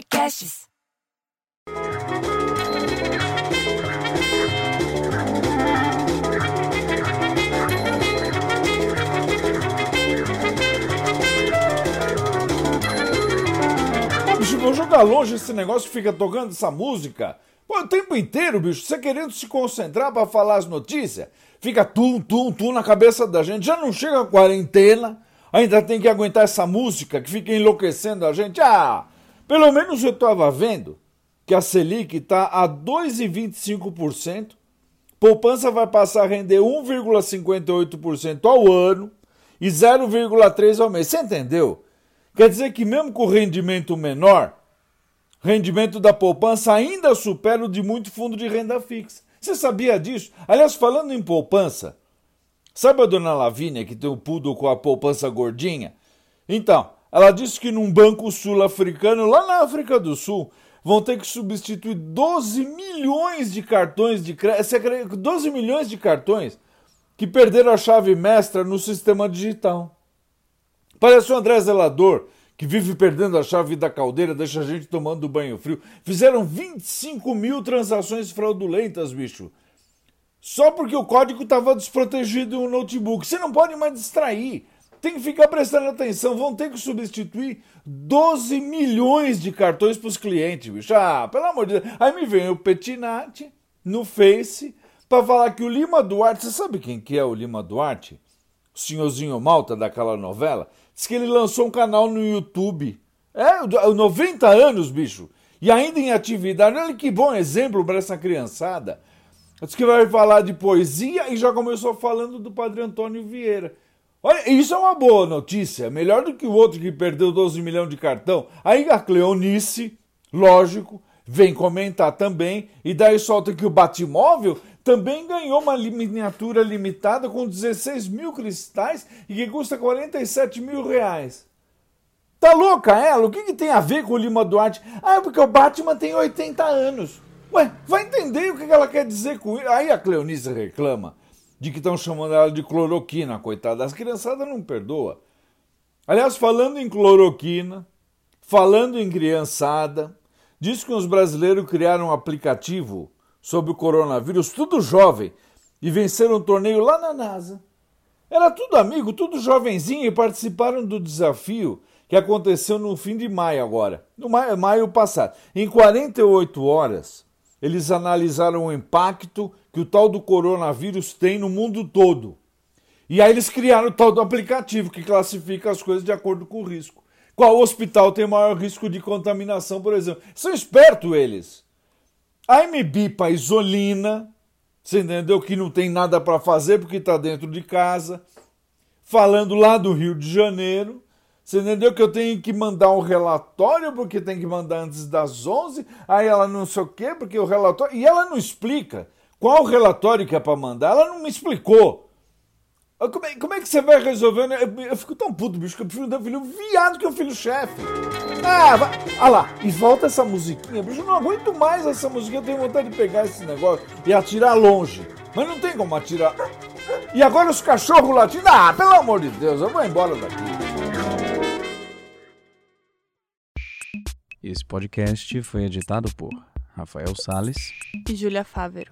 podcasts. bicho, vou jogar longe esse negócio fica tocando essa música. Pô, o tempo inteiro, bicho, você querendo se concentrar para falar as notícias, fica tum, tum, tum na cabeça da gente. Já não chega a quarentena, ainda tem que aguentar essa música que fica enlouquecendo a gente. Ah, pelo menos eu tava vendo que a Selic está a 2,25%, poupança vai passar a render 1,58% ao ano e 0,3% ao mês. Você entendeu? Quer dizer que, mesmo com rendimento menor, rendimento da poupança ainda supera o de muito fundo de renda fixa. Você sabia disso? Aliás, falando em poupança, sabe a dona Lavínia que tem o um pudo com a poupança gordinha? Então, ela disse que num banco sul-africano, lá na África do Sul, vão ter que substituir 12 milhões de cartões de crédito. 12 milhões de cartões que perderam a chave mestra no sistema digital. Parece o André Zelador, que vive perdendo a chave da caldeira, deixa a gente tomando banho frio. Fizeram 25 mil transações fraudulentas, bicho. Só porque o código estava desprotegido um notebook. Você não pode mais distrair. Tem que ficar prestando atenção. Vão ter que substituir 12 milhões de cartões para os clientes, bicho. Ah, pelo amor de Deus. Aí me vem o Petinati no Face para falar que o Lima Duarte. Você sabe quem que é o Lima Duarte? O senhorzinho Malta daquela novela? Diz que ele lançou um canal no YouTube. É, 90 anos, bicho. E ainda em atividade. Olha que bom exemplo para essa criançada. Diz que vai falar de poesia e já começou falando do Padre Antônio Vieira. Olha, isso é uma boa notícia. Melhor do que o outro que perdeu 12 milhões de cartão. Aí a Cleonice, lógico, vem comentar também. E daí solta que o Batmóvel também ganhou uma miniatura limitada com 16 mil cristais e que custa 47 mil reais. Tá louca ela? O que, que tem a ver com o Lima Duarte? Ah, é porque o Batman tem 80 anos. Ué, vai entender o que ela quer dizer com isso. Aí a Cleonice reclama de que estão chamando ela de cloroquina, coitada. As criançadas não perdoa. Aliás, falando em cloroquina, falando em criançada, diz que os brasileiros criaram um aplicativo sobre o coronavírus, tudo jovem, e venceram um torneio lá na NASA. Era tudo amigo, tudo jovenzinho e participaram do desafio que aconteceu no fim de maio agora, no maio, maio passado. Em 48 horas, eles analisaram o impacto que o tal do coronavírus tem no mundo todo. E aí eles criaram o tal do aplicativo que classifica as coisas de acordo com o risco. Qual hospital tem maior risco de contaminação, por exemplo? São espertos eles. A MB para isolina, você entendeu que não tem nada para fazer porque está dentro de casa. Falando lá do Rio de Janeiro, você entendeu que eu tenho que mandar um relatório porque tem que mandar antes das 11, aí ela não sei o quê, porque o relatório. E ela não explica qual o relatório que é para mandar, ela não me explicou. Como é, como é, que você vai resolver? Eu, eu fico tão puto, bicho, que eu prefiro dar filho viado que o filho chefe. Ah, vai. Ah lá, e volta essa musiquinha, bicho. Eu não aguento mais essa musiquinha. Eu tenho vontade de pegar esse negócio e atirar longe. Mas não tem como atirar. E agora os cachorros latindo. Ah, pelo amor de Deus, eu vou embora daqui. Esse podcast foi editado por Rafael Sales e Júlia Fávero.